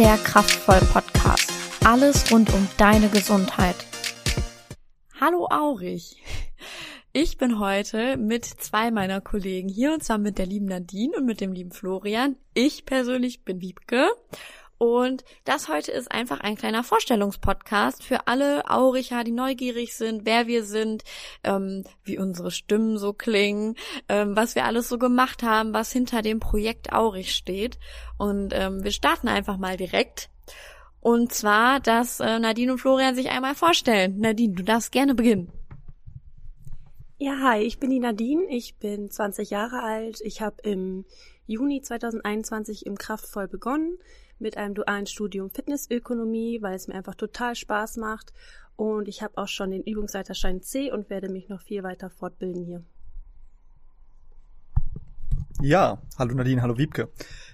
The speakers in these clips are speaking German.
der Kraftvoll Podcast. Alles rund um deine Gesundheit. Hallo Aurich. Ich bin heute mit zwei meiner Kollegen hier und zwar mit der lieben Nadine und mit dem lieben Florian. Ich persönlich bin Wiebke und das heute ist einfach ein kleiner Vorstellungspodcast für alle Auricher, die neugierig sind, wer wir sind, ähm, wie unsere Stimmen so klingen, ähm, was wir alles so gemacht haben, was hinter dem Projekt Aurich steht. Und ähm, wir starten einfach mal direkt. Und zwar, dass äh, Nadine und Florian sich einmal vorstellen. Nadine, du darfst gerne beginnen. Ja, hi, ich bin die Nadine, ich bin 20 Jahre alt. Ich habe im Juni 2021 im Kraftvoll begonnen mit einem dualen Studium Fitnessökonomie, weil es mir einfach total Spaß macht. Und ich habe auch schon den Übungsleiterschein C und werde mich noch viel weiter fortbilden hier. Ja, hallo Nadine, hallo Wiebke.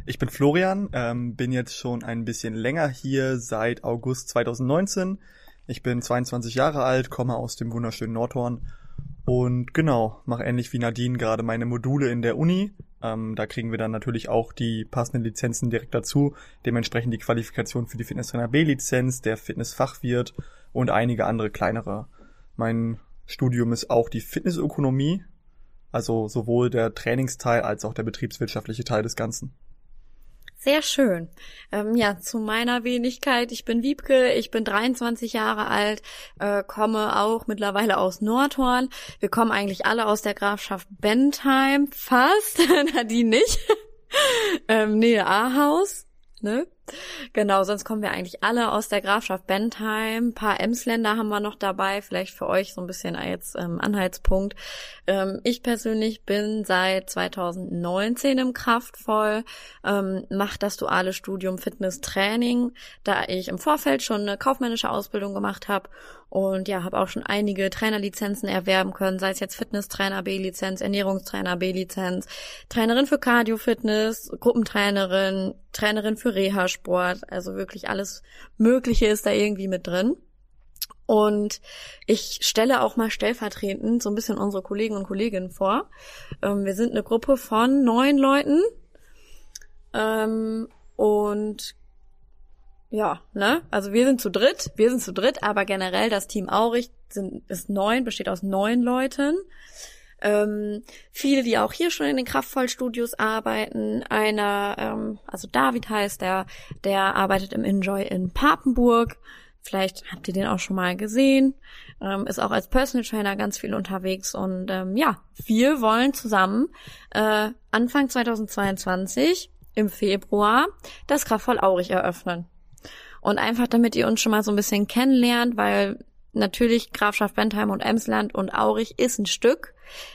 Ich bin Florian, ähm, bin jetzt schon ein bisschen länger hier seit August 2019. Ich bin 22 Jahre alt, komme aus dem wunderschönen Nordhorn und genau, mache ähnlich wie Nadine gerade meine Module in der Uni. Ähm, da kriegen wir dann natürlich auch die passenden Lizenzen direkt dazu. Dementsprechend die Qualifikation für die Fitnesstrainer B-Lizenz, der Fitnessfachwirt und einige andere kleinere. Mein Studium ist auch die Fitnessökonomie, also sowohl der Trainingsteil als auch der betriebswirtschaftliche Teil des Ganzen. Sehr schön. Ähm, ja, zu meiner Wenigkeit. Ich bin Wiebke, ich bin 23 Jahre alt, äh, komme auch mittlerweile aus Nordhorn. Wir kommen eigentlich alle aus der Grafschaft Bentheim, fast, Nadine nicht. ähm, Nähe Ahaus, ne? Genau, sonst kommen wir eigentlich alle aus der Grafschaft Bentheim. Ein paar Emsländer haben wir noch dabei, vielleicht für euch so ein bisschen als ähm, Anhaltspunkt. Ähm, ich persönlich bin seit 2019 im Kraftvoll, ähm, mache das duale Studium Fitness Training, da ich im Vorfeld schon eine kaufmännische Ausbildung gemacht habe und ja, habe auch schon einige Trainerlizenzen erwerben können, sei es jetzt Fitnesstrainer B-Lizenz, Ernährungstrainer B-Lizenz, Trainerin für Cardio-Fitness, Gruppentrainerin, Trainerin für Reha-Sport, also wirklich alles Mögliche ist da irgendwie mit drin. Und ich stelle auch mal stellvertretend so ein bisschen unsere Kollegen und Kolleginnen vor. Ähm, wir sind eine Gruppe von neun Leuten. Ähm, und ja, ne? Also wir sind zu dritt, wir sind zu dritt, aber generell das Team Aurich sind, ist neun, besteht aus neun Leuten. Ähm, viele, die auch hier schon in den Kraftvollstudios arbeiten. Einer, ähm, also David heißt der, der arbeitet im Enjoy in Papenburg. Vielleicht habt ihr den auch schon mal gesehen. Ähm, ist auch als Personal Trainer ganz viel unterwegs. Und ähm, ja, wir wollen zusammen äh, Anfang 2022 im Februar das Kraftvoll Aurich eröffnen. Und einfach, damit ihr uns schon mal so ein bisschen kennenlernt, weil natürlich Grafschaft Bentheim und Emsland und Aurich ist ein Stück.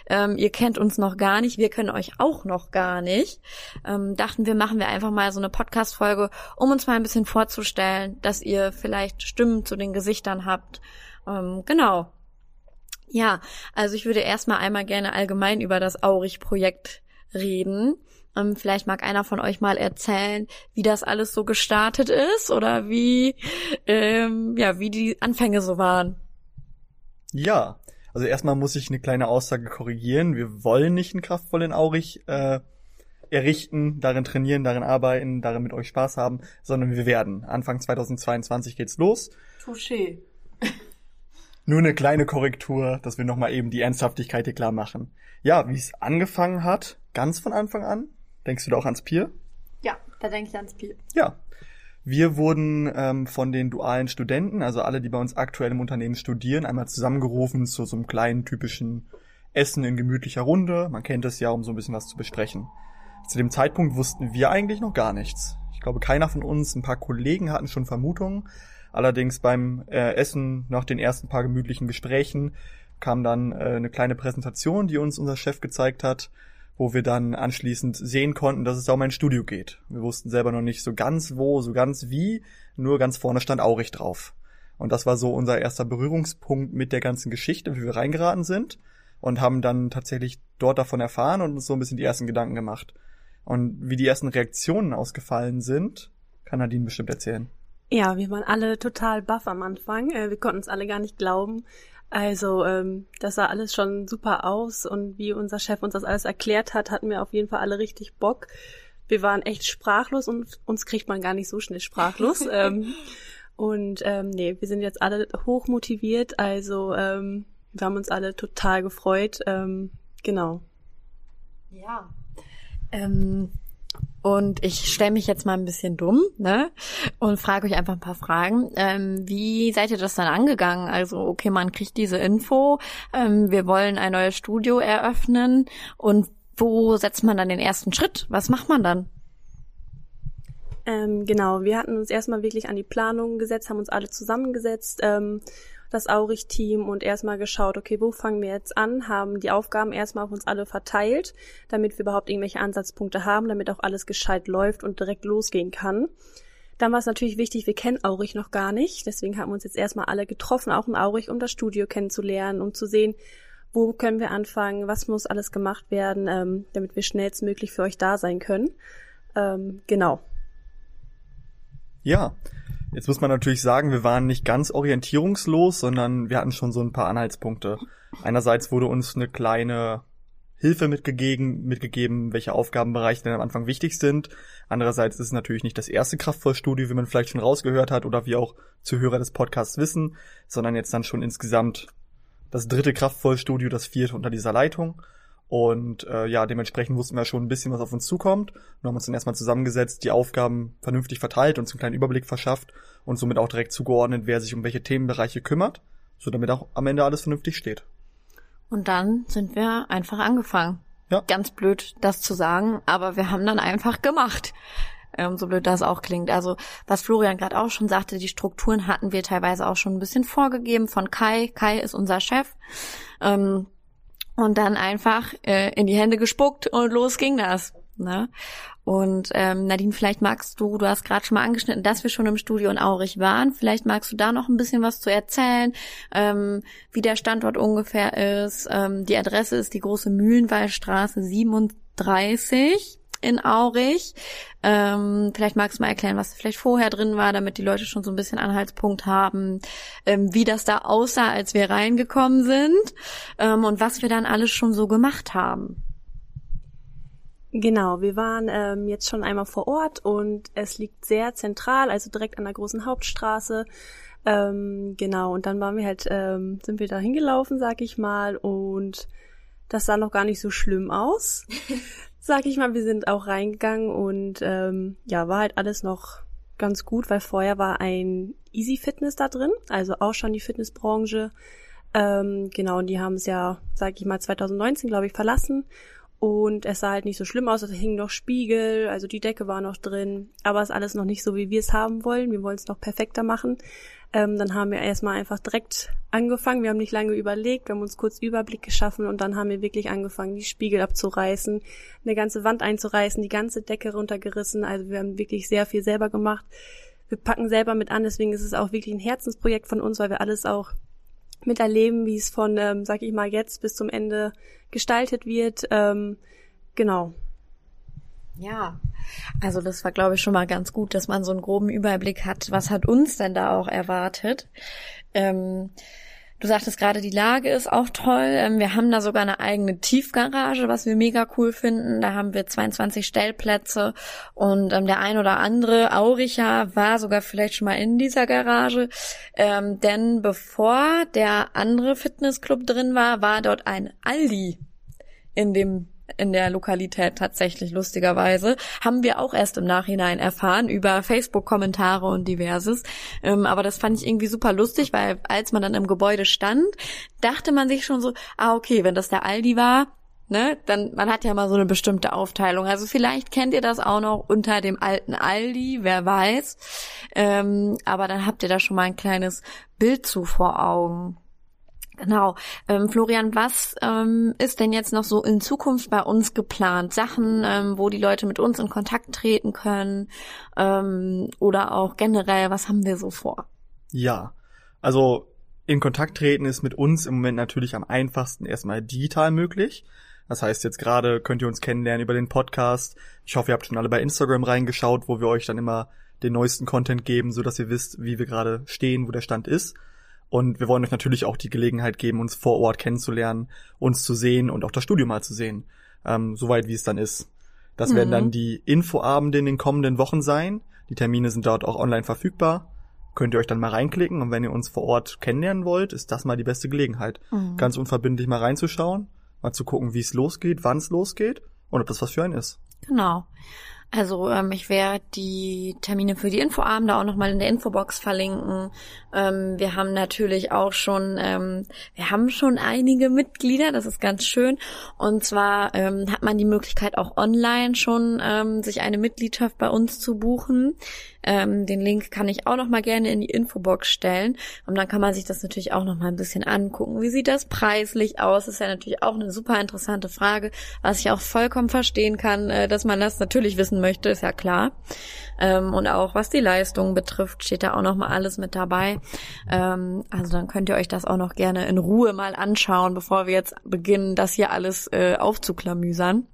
Ähm, ihr kennt uns noch gar nicht, wir kennen euch auch noch gar nicht. Ähm, dachten wir, machen wir einfach mal so eine Podcast-Folge, um uns mal ein bisschen vorzustellen, dass ihr vielleicht Stimmen zu den Gesichtern habt. Ähm, genau. Ja, also ich würde erstmal einmal gerne allgemein über das Aurich-Projekt reden. Ähm, vielleicht mag einer von euch mal erzählen, wie das alles so gestartet ist oder wie, ähm, ja, wie die Anfänge so waren. Ja, also erstmal muss ich eine kleine Aussage korrigieren. Wir wollen nicht einen kraftvollen Aurich äh, errichten, darin trainieren, darin arbeiten, darin mit euch Spaß haben, sondern wir werden. Anfang 2022 geht's los. Touché. Nur eine kleine Korrektur, dass wir nochmal eben die Ernsthaftigkeit hier klar machen. Ja, wie es angefangen hat, ganz von Anfang an, Denkst du da auch ans Pier? Ja, da denke ich ans Pier. Ja. Wir wurden ähm, von den dualen Studenten, also alle, die bei uns aktuell im Unternehmen studieren, einmal zusammengerufen zu so einem kleinen typischen Essen in gemütlicher Runde. Man kennt es ja, um so ein bisschen was zu besprechen. Zu dem Zeitpunkt wussten wir eigentlich noch gar nichts. Ich glaube, keiner von uns, ein paar Kollegen hatten schon Vermutungen. Allerdings beim äh, Essen nach den ersten paar gemütlichen Gesprächen kam dann äh, eine kleine Präsentation, die uns unser Chef gezeigt hat wo wir dann anschließend sehen konnten, dass es da um ein Studio geht. Wir wussten selber noch nicht so ganz wo, so ganz wie, nur ganz vorne stand Aurich drauf. Und das war so unser erster Berührungspunkt mit der ganzen Geschichte, wie wir reingeraten sind und haben dann tatsächlich dort davon erfahren und uns so ein bisschen die ersten Gedanken gemacht. Und wie die ersten Reaktionen ausgefallen sind, kann Nadine bestimmt erzählen. Ja, wir waren alle total baff am Anfang. Äh, wir konnten es alle gar nicht glauben. Also, ähm, das sah alles schon super aus und wie unser Chef uns das alles erklärt hat, hatten wir auf jeden Fall alle richtig Bock. wir waren echt sprachlos und uns kriegt man gar nicht so schnell sprachlos. ähm, und ähm, nee, wir sind jetzt alle hoch motiviert, also ähm, wir haben uns alle total gefreut. Ähm, genau. Ja. Ähm, und ich stelle mich jetzt mal ein bisschen dumm, ne? Und frage euch einfach ein paar Fragen. Ähm, wie seid ihr das dann angegangen? Also, okay, man kriegt diese Info, ähm, wir wollen ein neues Studio eröffnen und wo setzt man dann den ersten Schritt? Was macht man dann? Ähm, genau, wir hatten uns erstmal wirklich an die Planung gesetzt, haben uns alle zusammengesetzt ähm, das Aurich-Team und erstmal geschaut, okay, wo fangen wir jetzt an, haben die Aufgaben erstmal auf uns alle verteilt, damit wir überhaupt irgendwelche Ansatzpunkte haben, damit auch alles gescheit läuft und direkt losgehen kann. Dann war es natürlich wichtig, wir kennen Aurich noch gar nicht, deswegen haben wir uns jetzt erstmal alle getroffen, auch in Aurich, um das Studio kennenzulernen, um zu sehen, wo können wir anfangen, was muss alles gemacht werden, ähm, damit wir schnellstmöglich für euch da sein können. Ähm, genau. Ja, Jetzt muss man natürlich sagen, wir waren nicht ganz orientierungslos, sondern wir hatten schon so ein paar Anhaltspunkte. Einerseits wurde uns eine kleine Hilfe mitgegeben, mitgegeben, welche Aufgabenbereiche denn am Anfang wichtig sind. Andererseits ist es natürlich nicht das erste Kraftvollstudio, wie man vielleicht schon rausgehört hat oder wie auch Zuhörer des Podcasts wissen, sondern jetzt dann schon insgesamt das dritte Kraftvollstudio, das vierte unter dieser Leitung. Und äh, ja, dementsprechend wussten wir schon ein bisschen, was auf uns zukommt. Und haben uns dann erstmal zusammengesetzt, die Aufgaben vernünftig verteilt und einen kleinen Überblick verschafft und somit auch direkt zugeordnet, wer sich um welche Themenbereiche kümmert, so damit auch am Ende alles vernünftig steht. Und dann sind wir einfach angefangen. Ja. Ganz blöd, das zu sagen, aber wir haben dann einfach gemacht. Ähm, so blöd das auch klingt. Also, was Florian gerade auch schon sagte, die Strukturen hatten wir teilweise auch schon ein bisschen vorgegeben von Kai. Kai ist unser Chef. Ähm, und dann einfach äh, in die Hände gespuckt und los ging das. Ne? Und ähm, Nadine, vielleicht magst du, du hast gerade schon mal angeschnitten, dass wir schon im Studio in Aurich waren. Vielleicht magst du da noch ein bisschen was zu erzählen, ähm, wie der Standort ungefähr ist. Ähm, die Adresse ist die große Mühlenwallstraße 37 in Aurich. Ähm, vielleicht magst du mal erklären, was vielleicht vorher drin war, damit die Leute schon so ein bisschen Anhaltspunkt haben, ähm, wie das da aussah, als wir reingekommen sind ähm, und was wir dann alles schon so gemacht haben. Genau, wir waren ähm, jetzt schon einmal vor Ort und es liegt sehr zentral, also direkt an der großen Hauptstraße. Ähm, genau, und dann waren wir halt, ähm, sind wir da hingelaufen, sag ich mal, und das sah noch gar nicht so schlimm aus. sag ich mal, wir sind auch reingegangen und ähm, ja, war halt alles noch ganz gut, weil vorher war ein Easy Fitness da drin, also auch schon die Fitnessbranche. Ähm, genau, und die haben es ja, sag ich mal, 2019, glaube ich, verlassen. Und es sah halt nicht so schlimm aus, es hingen noch Spiegel, also die Decke war noch drin, aber es ist alles noch nicht so, wie wir es haben wollen. Wir wollen es noch perfekter machen. Ähm, dann haben wir erstmal einfach direkt angefangen. Wir haben nicht lange überlegt, wir haben uns kurz Überblick geschaffen und dann haben wir wirklich angefangen, die Spiegel abzureißen, eine ganze Wand einzureißen, die ganze Decke runtergerissen. Also wir haben wirklich sehr viel selber gemacht. Wir packen selber mit an, deswegen ist es auch wirklich ein Herzensprojekt von uns, weil wir alles auch miterleben, wie es von, ähm, sag ich mal, jetzt bis zum Ende gestaltet wird. Ähm, genau. Ja, also das war, glaube ich, schon mal ganz gut, dass man so einen groben Überblick hat, was hat uns denn da auch erwartet. Ähm, du sagtest gerade, die Lage ist auch toll. Ähm, wir haben da sogar eine eigene Tiefgarage, was wir mega cool finden. Da haben wir 22 Stellplätze und ähm, der ein oder andere Auricher war sogar vielleicht schon mal in dieser Garage. Ähm, denn bevor der andere Fitnessclub drin war, war dort ein Aldi in dem in der Lokalität tatsächlich lustigerweise. Haben wir auch erst im Nachhinein erfahren über Facebook-Kommentare und diverses. Ähm, aber das fand ich irgendwie super lustig, weil als man dann im Gebäude stand, dachte man sich schon so, ah okay, wenn das der Aldi war, ne, dann man hat ja mal so eine bestimmte Aufteilung. Also vielleicht kennt ihr das auch noch unter dem alten Aldi, wer weiß. Ähm, aber dann habt ihr da schon mal ein kleines Bild zu vor Augen. Genau. Ähm, Florian, was ähm, ist denn jetzt noch so in Zukunft bei uns geplant? Sachen, ähm, wo die Leute mit uns in Kontakt treten können ähm, oder auch generell, was haben wir so vor? Ja, also in Kontakt treten ist mit uns im Moment natürlich am einfachsten erstmal digital möglich. Das heißt, jetzt gerade könnt ihr uns kennenlernen über den Podcast. Ich hoffe, ihr habt schon alle bei Instagram reingeschaut, wo wir euch dann immer den neuesten Content geben, so dass ihr wisst, wie wir gerade stehen, wo der Stand ist. Und wir wollen euch natürlich auch die Gelegenheit geben, uns vor Ort kennenzulernen, uns zu sehen und auch das Studio mal zu sehen, ähm, soweit wie es dann ist. Das mhm. werden dann die Infoabende in den kommenden Wochen sein. Die Termine sind dort auch online verfügbar. Könnt ihr euch dann mal reinklicken und wenn ihr uns vor Ort kennenlernen wollt, ist das mal die beste Gelegenheit. Mhm. Ganz unverbindlich mal reinzuschauen, mal zu gucken, wie es losgeht, wann es losgeht und ob das was für einen ist. Genau. Also ähm, ich werde die Termine für die Infoabende auch nochmal in der Infobox verlinken. Ähm, wir haben natürlich auch schon, ähm, wir haben schon einige Mitglieder, das ist ganz schön. Und zwar ähm, hat man die Möglichkeit auch online schon ähm, sich eine Mitgliedschaft bei uns zu buchen. Ähm, den Link kann ich auch noch mal gerne in die Infobox stellen. Und dann kann man sich das natürlich auch noch mal ein bisschen angucken. Wie sieht das preislich aus? Ist ja natürlich auch eine super interessante Frage, was ich auch vollkommen verstehen kann, äh, dass man das natürlich wissen möchte, ist ja klar. Ähm, und auch was die Leistung betrifft, steht da auch noch mal alles mit dabei. Ähm, also dann könnt ihr euch das auch noch gerne in Ruhe mal anschauen, bevor wir jetzt beginnen, das hier alles äh, aufzuklamüsern.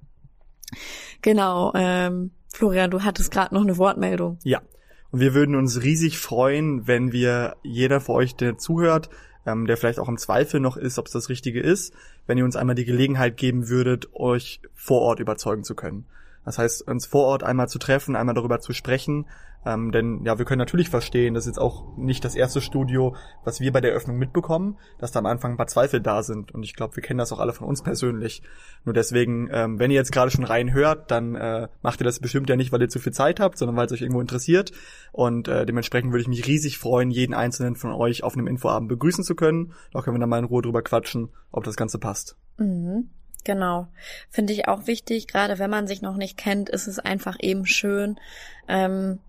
Genau, ähm, Florian, du hattest gerade noch eine Wortmeldung. Ja, und wir würden uns riesig freuen, wenn wir jeder von euch, der zuhört, ähm, der vielleicht auch im Zweifel noch ist, ob es das Richtige ist, wenn ihr uns einmal die Gelegenheit geben würdet, euch vor Ort überzeugen zu können. Das heißt, uns vor Ort einmal zu treffen, einmal darüber zu sprechen, ähm, denn ja, wir können natürlich verstehen, das ist jetzt auch nicht das erste Studio, was wir bei der Eröffnung mitbekommen, dass da am Anfang ein paar Zweifel da sind. Und ich glaube, wir kennen das auch alle von uns persönlich. Nur deswegen, ähm, wenn ihr jetzt gerade schon rein hört, dann äh, macht ihr das bestimmt ja nicht, weil ihr zu viel Zeit habt, sondern weil es euch irgendwo interessiert. Und äh, dementsprechend würde ich mich riesig freuen, jeden einzelnen von euch auf einem Infoabend begrüßen zu können. Da können wir dann mal in Ruhe drüber quatschen, ob das Ganze passt. Mhm. Genau. Finde ich auch wichtig, gerade wenn man sich noch nicht kennt, ist es einfach eben schön, ähm,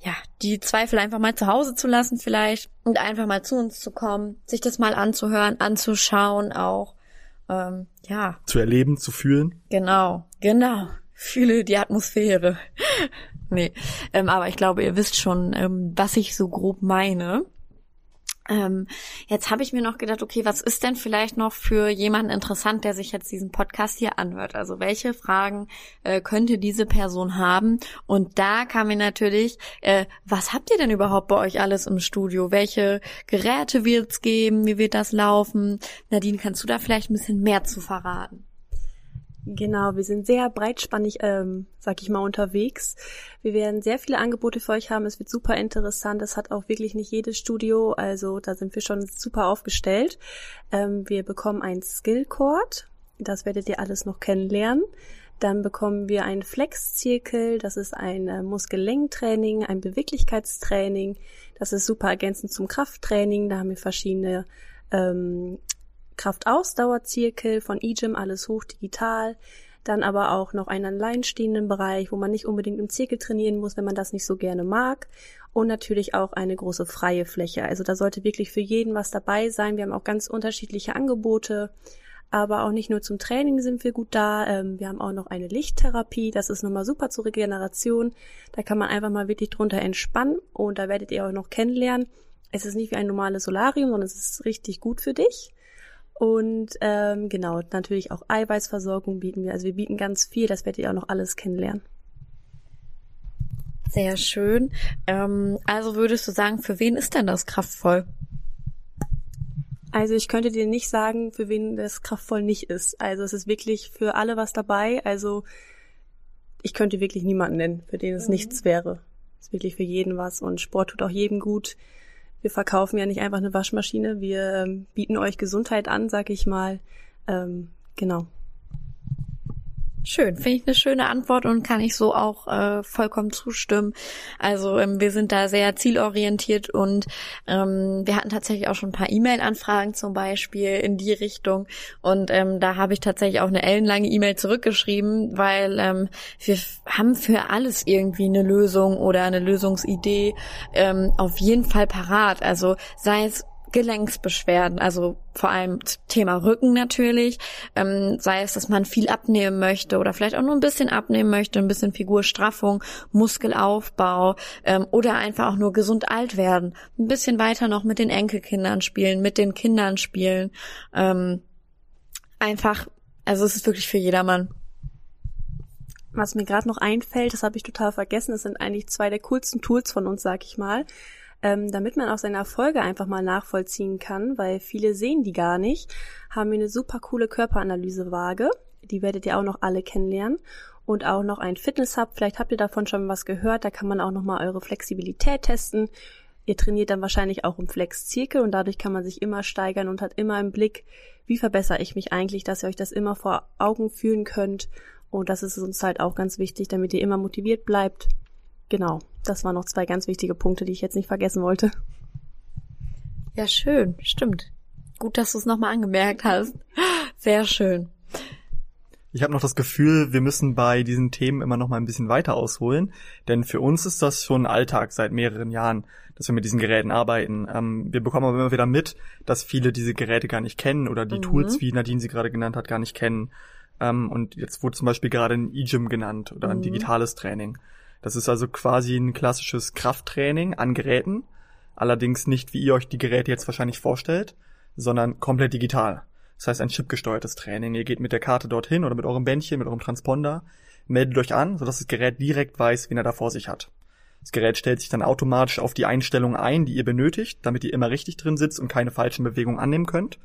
ja, die Zweifel einfach mal zu Hause zu lassen vielleicht und einfach mal zu uns zu kommen, sich das mal anzuhören, anzuschauen auch. Ähm, ja. Zu erleben, zu fühlen. Genau, genau. Fühle die Atmosphäre. nee, ähm, aber ich glaube, ihr wisst schon, ähm, was ich so grob meine. Ähm, jetzt habe ich mir noch gedacht, okay, was ist denn vielleicht noch für jemanden interessant, der sich jetzt diesen Podcast hier anhört? Also welche Fragen äh, könnte diese Person haben? Und da kam mir natürlich, äh, was habt ihr denn überhaupt bei euch alles im Studio? Welche Geräte wird's geben? Wie wird das laufen? Nadine, kannst du da vielleicht ein bisschen mehr zu verraten? Genau, wir sind sehr breitspannig, ähm, sag ich mal, unterwegs. Wir werden sehr viele Angebote für euch haben. Es wird super interessant. Es hat auch wirklich nicht jedes Studio, also da sind wir schon super aufgestellt. Ähm, wir bekommen ein Skillcord. Das werdet ihr alles noch kennenlernen. Dann bekommen wir einen Flex-Zirkel. Das ist ein äh, Muskellenktraining, ein Beweglichkeitstraining. Das ist super ergänzend zum Krafttraining. Da haben wir verschiedene ähm, Kraftausdauerzirkel von eGym, alles hoch digital. Dann aber auch noch einen alleinstehenden Bereich, wo man nicht unbedingt im Zirkel trainieren muss, wenn man das nicht so gerne mag. Und natürlich auch eine große freie Fläche. Also da sollte wirklich für jeden was dabei sein. Wir haben auch ganz unterschiedliche Angebote. Aber auch nicht nur zum Training sind wir gut da. Ähm, wir haben auch noch eine Lichttherapie. Das ist nochmal super zur Regeneration. Da kann man einfach mal wirklich drunter entspannen. Und da werdet ihr auch noch kennenlernen. Es ist nicht wie ein normales Solarium, sondern es ist richtig gut für dich. Und ähm, genau, natürlich auch Eiweißversorgung bieten wir. Also wir bieten ganz viel, das werdet ihr auch noch alles kennenlernen. Sehr schön. Ähm, also würdest du sagen, für wen ist denn das kraftvoll? Also ich könnte dir nicht sagen, für wen das kraftvoll nicht ist. Also es ist wirklich für alle was dabei. Also ich könnte wirklich niemanden nennen, für den es mhm. nichts wäre. Es ist wirklich für jeden was und Sport tut auch jedem gut wir verkaufen ja nicht einfach eine Waschmaschine, wir ähm, bieten euch Gesundheit an, sag ich mal. Ähm, genau. Schön, finde ich eine schöne Antwort und kann ich so auch äh, vollkommen zustimmen. Also ähm, wir sind da sehr zielorientiert und ähm, wir hatten tatsächlich auch schon ein paar E-Mail-Anfragen zum Beispiel in die Richtung und ähm, da habe ich tatsächlich auch eine ellenlange E-Mail zurückgeschrieben, weil ähm, wir haben für alles irgendwie eine Lösung oder eine Lösungsidee ähm, auf jeden Fall parat. Also sei es Gelenksbeschwerden, also vor allem Thema Rücken natürlich, ähm, sei es, dass man viel abnehmen möchte oder vielleicht auch nur ein bisschen abnehmen möchte, ein bisschen Figurstraffung, Muskelaufbau ähm, oder einfach auch nur gesund alt werden, ein bisschen weiter noch mit den Enkelkindern spielen, mit den Kindern spielen, ähm, einfach, also es ist wirklich für jedermann. Was mir gerade noch einfällt, das habe ich total vergessen, das sind eigentlich zwei der coolsten Tools von uns, sag ich mal ähm, damit man auch seine Erfolge einfach mal nachvollziehen kann, weil viele sehen die gar nicht, haben wir eine super coole Körperanalysewaage. Die werdet ihr auch noch alle kennenlernen. und auch noch ein Fitness-Hub. Vielleicht habt ihr davon schon was gehört. Da kann man auch nochmal eure Flexibilität testen. Ihr trainiert dann wahrscheinlich auch im Flex-Zirkel und dadurch kann man sich immer steigern und hat immer im Blick, wie verbessere ich mich eigentlich, dass ihr euch das immer vor Augen fühlen könnt. Und das ist uns halt auch ganz wichtig, damit ihr immer motiviert bleibt. Genau, das waren noch zwei ganz wichtige Punkte, die ich jetzt nicht vergessen wollte. Ja, schön, stimmt. Gut, dass du es nochmal angemerkt hast. Sehr schön. Ich habe noch das Gefühl, wir müssen bei diesen Themen immer noch mal ein bisschen weiter ausholen, denn für uns ist das schon Alltag seit mehreren Jahren, dass wir mit diesen Geräten arbeiten. Ähm, wir bekommen aber immer wieder mit, dass viele diese Geräte gar nicht kennen oder die mhm. Tools, wie Nadine sie gerade genannt hat, gar nicht kennen. Ähm, und jetzt wurde zum Beispiel gerade ein E-Gym genannt oder ein mhm. digitales Training. Das ist also quasi ein klassisches Krafttraining an Geräten, allerdings nicht, wie ihr euch die Geräte jetzt wahrscheinlich vorstellt, sondern komplett digital. Das heißt ein chipgesteuertes Training. Ihr geht mit der Karte dorthin oder mit eurem Bändchen, mit eurem Transponder, meldet euch an, sodass das Gerät direkt weiß, wen er da vor sich hat. Das Gerät stellt sich dann automatisch auf die Einstellungen ein, die ihr benötigt, damit ihr immer richtig drin sitzt und keine falschen Bewegungen annehmen könnt.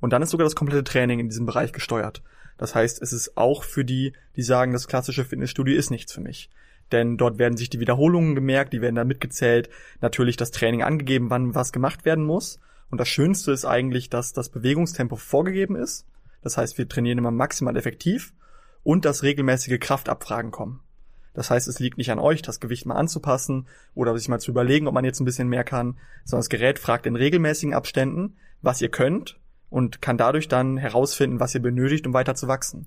Und dann ist sogar das komplette Training in diesem Bereich gesteuert. Das heißt, es ist auch für die, die sagen, das klassische Fitnessstudio ist nichts für mich. Denn dort werden sich die Wiederholungen gemerkt, die werden da mitgezählt, natürlich das Training angegeben, wann was gemacht werden muss. Und das Schönste ist eigentlich, dass das Bewegungstempo vorgegeben ist. Das heißt, wir trainieren immer maximal effektiv und dass regelmäßige Kraftabfragen kommen. Das heißt, es liegt nicht an euch, das Gewicht mal anzupassen oder sich mal zu überlegen, ob man jetzt ein bisschen mehr kann, sondern das Gerät fragt in regelmäßigen Abständen, was ihr könnt und kann dadurch dann herausfinden, was ihr benötigt, um weiter zu wachsen.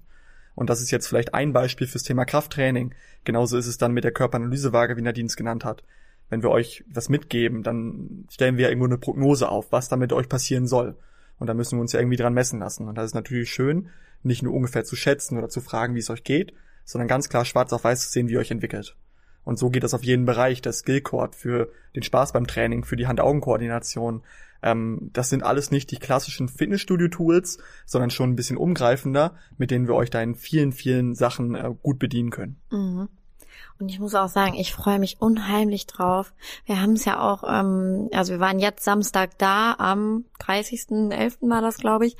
Und das ist jetzt vielleicht ein Beispiel fürs Thema Krafttraining. Genauso ist es dann mit der Körperanalysewaage, wie Nadine es genannt hat wenn wir euch was mitgeben, dann stellen wir irgendwo eine Prognose auf, was damit euch passieren soll. Und da müssen wir uns ja irgendwie dran messen lassen. Und das ist natürlich schön, nicht nur ungefähr zu schätzen oder zu fragen, wie es euch geht, sondern ganz klar schwarz auf weiß zu sehen, wie ihr euch entwickelt. Und so geht das auf jeden Bereich, der Skillcord für den Spaß beim Training, für die Hand-Augen-Koordination. Ähm, das sind alles nicht die klassischen Fitnessstudio-Tools, sondern schon ein bisschen umgreifender, mit denen wir euch da in vielen, vielen Sachen äh, gut bedienen können. Mhm. Und ich muss auch sagen, ich freue mich unheimlich drauf. Wir haben es ja auch, ähm, also wir waren jetzt Samstag da, am 30.11. war das, glaube ich.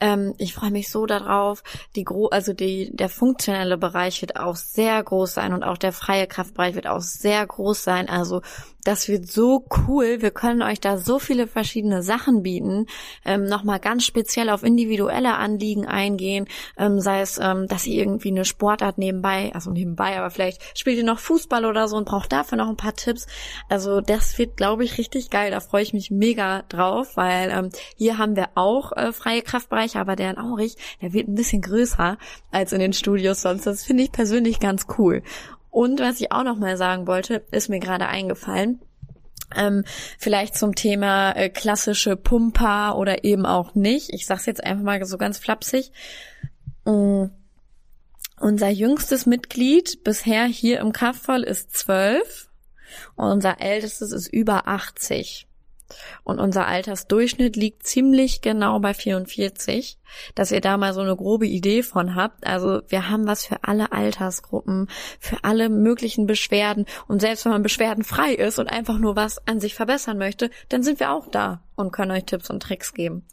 Ähm, ich freue mich so darauf. Die gro also die, der funktionelle Bereich wird auch sehr groß sein und auch der freie Kraftbereich wird auch sehr groß sein. Also das wird so cool. Wir können euch da so viele verschiedene Sachen bieten. Ähm, Nochmal ganz speziell auf individuelle Anliegen eingehen. Ähm, sei es, ähm, dass ihr irgendwie eine Sportart nebenbei, also nebenbei, aber vielleicht spielt ihr noch Fußball oder so und braucht dafür noch ein paar Tipps. Also das wird, glaube ich, richtig geil. Da freue ich mich mega drauf, weil ähm, hier haben wir auch äh, freie Kraftbereiche, aber der in Aurich, der wird ein bisschen größer als in den Studios sonst. Das finde ich persönlich ganz cool. Und was ich auch noch mal sagen wollte, ist mir gerade eingefallen. Ähm, vielleicht zum Thema äh, klassische Pumper oder eben auch nicht. Ich sag's jetzt einfach mal so ganz flapsig. Ähm, unser jüngstes Mitglied bisher hier im Kraftvoll ist zwölf und unser ältestes ist über 80. Und unser Altersdurchschnitt liegt ziemlich genau bei 44, dass ihr da mal so eine grobe Idee von habt. Also wir haben was für alle Altersgruppen, für alle möglichen Beschwerden. Und selbst wenn man beschwerdenfrei ist und einfach nur was an sich verbessern möchte, dann sind wir auch da und können euch Tipps und Tricks geben.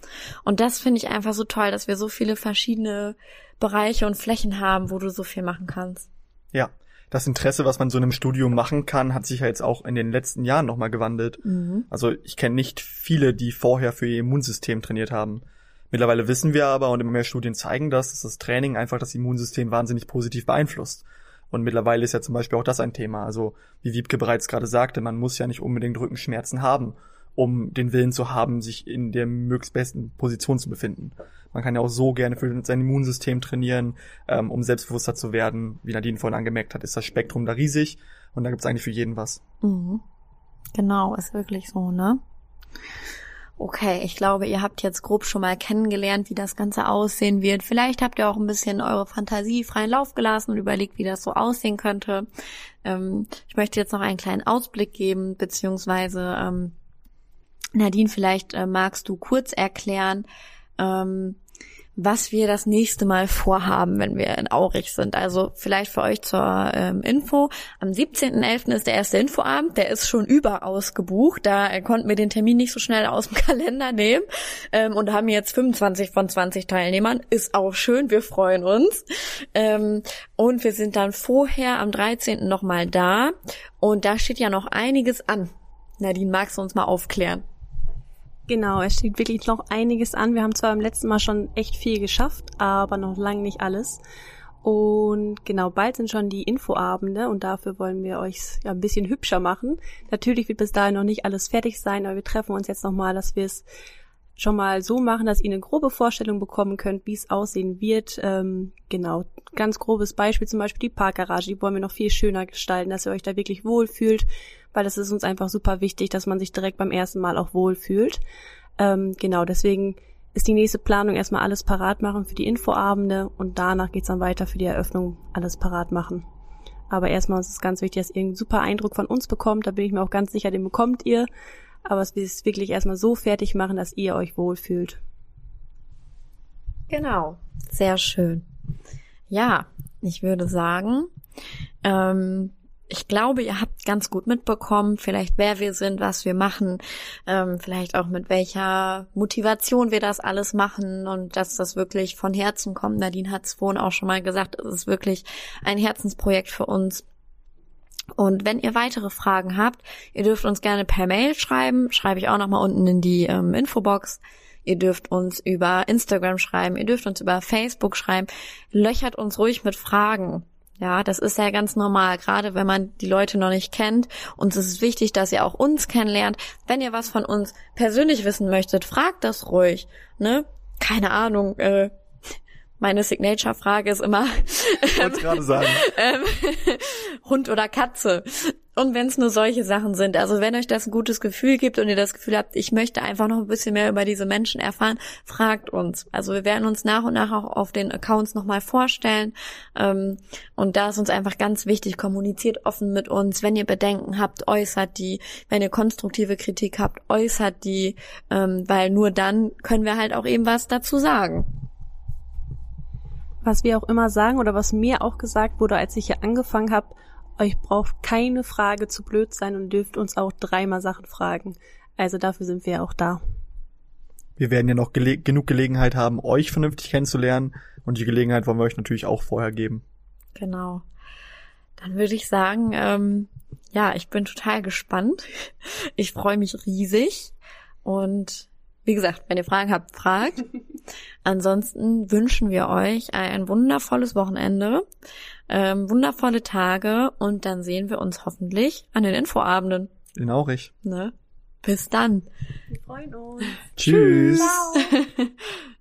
Und das finde ich einfach so toll, dass wir so viele verschiedene Bereiche und Flächen haben, wo du so viel machen kannst. Ja, das Interesse, was man so in einem Studium machen kann, hat sich ja jetzt auch in den letzten Jahren nochmal gewandelt. Mhm. Also ich kenne nicht viele, die vorher für ihr Immunsystem trainiert haben. Mittlerweile wissen wir aber und immer mehr Studien zeigen das, dass das Training einfach das Immunsystem wahnsinnig positiv beeinflusst. Und mittlerweile ist ja zum Beispiel auch das ein Thema. Also wie Wiebke bereits gerade sagte, man muss ja nicht unbedingt Rückenschmerzen haben, um den Willen zu haben, sich in der möglichst besten Position zu befinden. Man kann ja auch so gerne für sein Immunsystem trainieren, ähm, um selbstbewusster zu werden. Wie Nadine vorhin angemerkt hat, ist das Spektrum da riesig und da gibt's eigentlich für jeden was. Mhm. Genau, ist wirklich so, ne? Okay, ich glaube, ihr habt jetzt grob schon mal kennengelernt, wie das Ganze aussehen wird. Vielleicht habt ihr auch ein bisschen eure Fantasie freien Lauf gelassen und überlegt, wie das so aussehen könnte. Ähm, ich möchte jetzt noch einen kleinen Ausblick geben, beziehungsweise ähm, Nadine, vielleicht äh, magst du kurz erklären, ähm, was wir das nächste Mal vorhaben, wenn wir in Aurich sind. Also vielleicht für euch zur ähm, Info. Am 17.11. ist der erste Infoabend. Der ist schon überaus gebucht. Da äh, konnten wir den Termin nicht so schnell aus dem Kalender nehmen ähm, und haben jetzt 25 von 20 Teilnehmern. Ist auch schön. Wir freuen uns. Ähm, und wir sind dann vorher am 13. nochmal da. Und da steht ja noch einiges an. Nadine, magst du uns mal aufklären? Genau, es steht wirklich noch einiges an. Wir haben zwar beim letzten Mal schon echt viel geschafft, aber noch lange nicht alles. Und genau, bald sind schon die Infoabende und dafür wollen wir euch ja ein bisschen hübscher machen. Natürlich wird bis dahin noch nicht alles fertig sein, aber wir treffen uns jetzt nochmal, dass wir es schon mal so machen, dass ihr eine grobe Vorstellung bekommen könnt, wie es aussehen wird. Ähm, genau, ganz grobes Beispiel zum Beispiel die Parkgarage, die wollen wir noch viel schöner gestalten, dass ihr euch da wirklich wohlfühlt, weil das ist uns einfach super wichtig, dass man sich direkt beim ersten Mal auch wohlfühlt. Ähm, genau, deswegen ist die nächste Planung erstmal alles parat machen für die Infoabende und danach geht's dann weiter für die Eröffnung alles parat machen. Aber erstmal ist es ganz wichtig, dass ihr einen super Eindruck von uns bekommt. Da bin ich mir auch ganz sicher, den bekommt ihr. Aber es ist wirklich erstmal so fertig machen, dass ihr euch wohlfühlt. Genau. Sehr schön. Ja, ich würde sagen, ähm, ich glaube, ihr habt ganz gut mitbekommen, vielleicht wer wir sind, was wir machen, ähm, vielleicht auch mit welcher Motivation wir das alles machen und dass das wirklich von Herzen kommt. Nadine hat es vorhin auch schon mal gesagt, es ist wirklich ein Herzensprojekt für uns. Und wenn ihr weitere Fragen habt, ihr dürft uns gerne per Mail schreiben, schreibe ich auch nochmal unten in die ähm, Infobox. Ihr dürft uns über Instagram schreiben, ihr dürft uns über Facebook schreiben. Löchert uns ruhig mit Fragen. Ja, das ist ja ganz normal, gerade wenn man die Leute noch nicht kennt. Und es ist wichtig, dass ihr auch uns kennenlernt. Wenn ihr was von uns persönlich wissen möchtet, fragt das ruhig. Ne? Keine Ahnung, äh, meine Signature-Frage ist immer ähm, gerade sagen. Ähm, Hund oder Katze. Und wenn es nur solche Sachen sind, also wenn euch das ein gutes Gefühl gibt und ihr das Gefühl habt, ich möchte einfach noch ein bisschen mehr über diese Menschen erfahren, fragt uns. Also wir werden uns nach und nach auch auf den Accounts nochmal vorstellen. Ähm, und da ist uns einfach ganz wichtig, kommuniziert offen mit uns. Wenn ihr Bedenken habt, äußert die. Wenn ihr konstruktive Kritik habt, äußert die. Ähm, weil nur dann können wir halt auch eben was dazu sagen was wir auch immer sagen oder was mir auch gesagt wurde, als ich hier angefangen habe, euch braucht keine Frage zu blöd sein und dürft uns auch dreimal Sachen fragen. Also dafür sind wir ja auch da. Wir werden ja noch gele genug Gelegenheit haben, euch vernünftig kennenzulernen und die Gelegenheit wollen wir euch natürlich auch vorher geben. Genau. Dann würde ich sagen, ähm, ja, ich bin total gespannt. Ich freue mich riesig und wie gesagt, wenn ihr Fragen habt, fragt. Ansonsten wünschen wir euch ein wundervolles Wochenende, ähm, wundervolle Tage und dann sehen wir uns hoffentlich an den Infoabenden. In Aurich. Ne? Bis dann. Wir freuen uns. Tschüss. Ciao.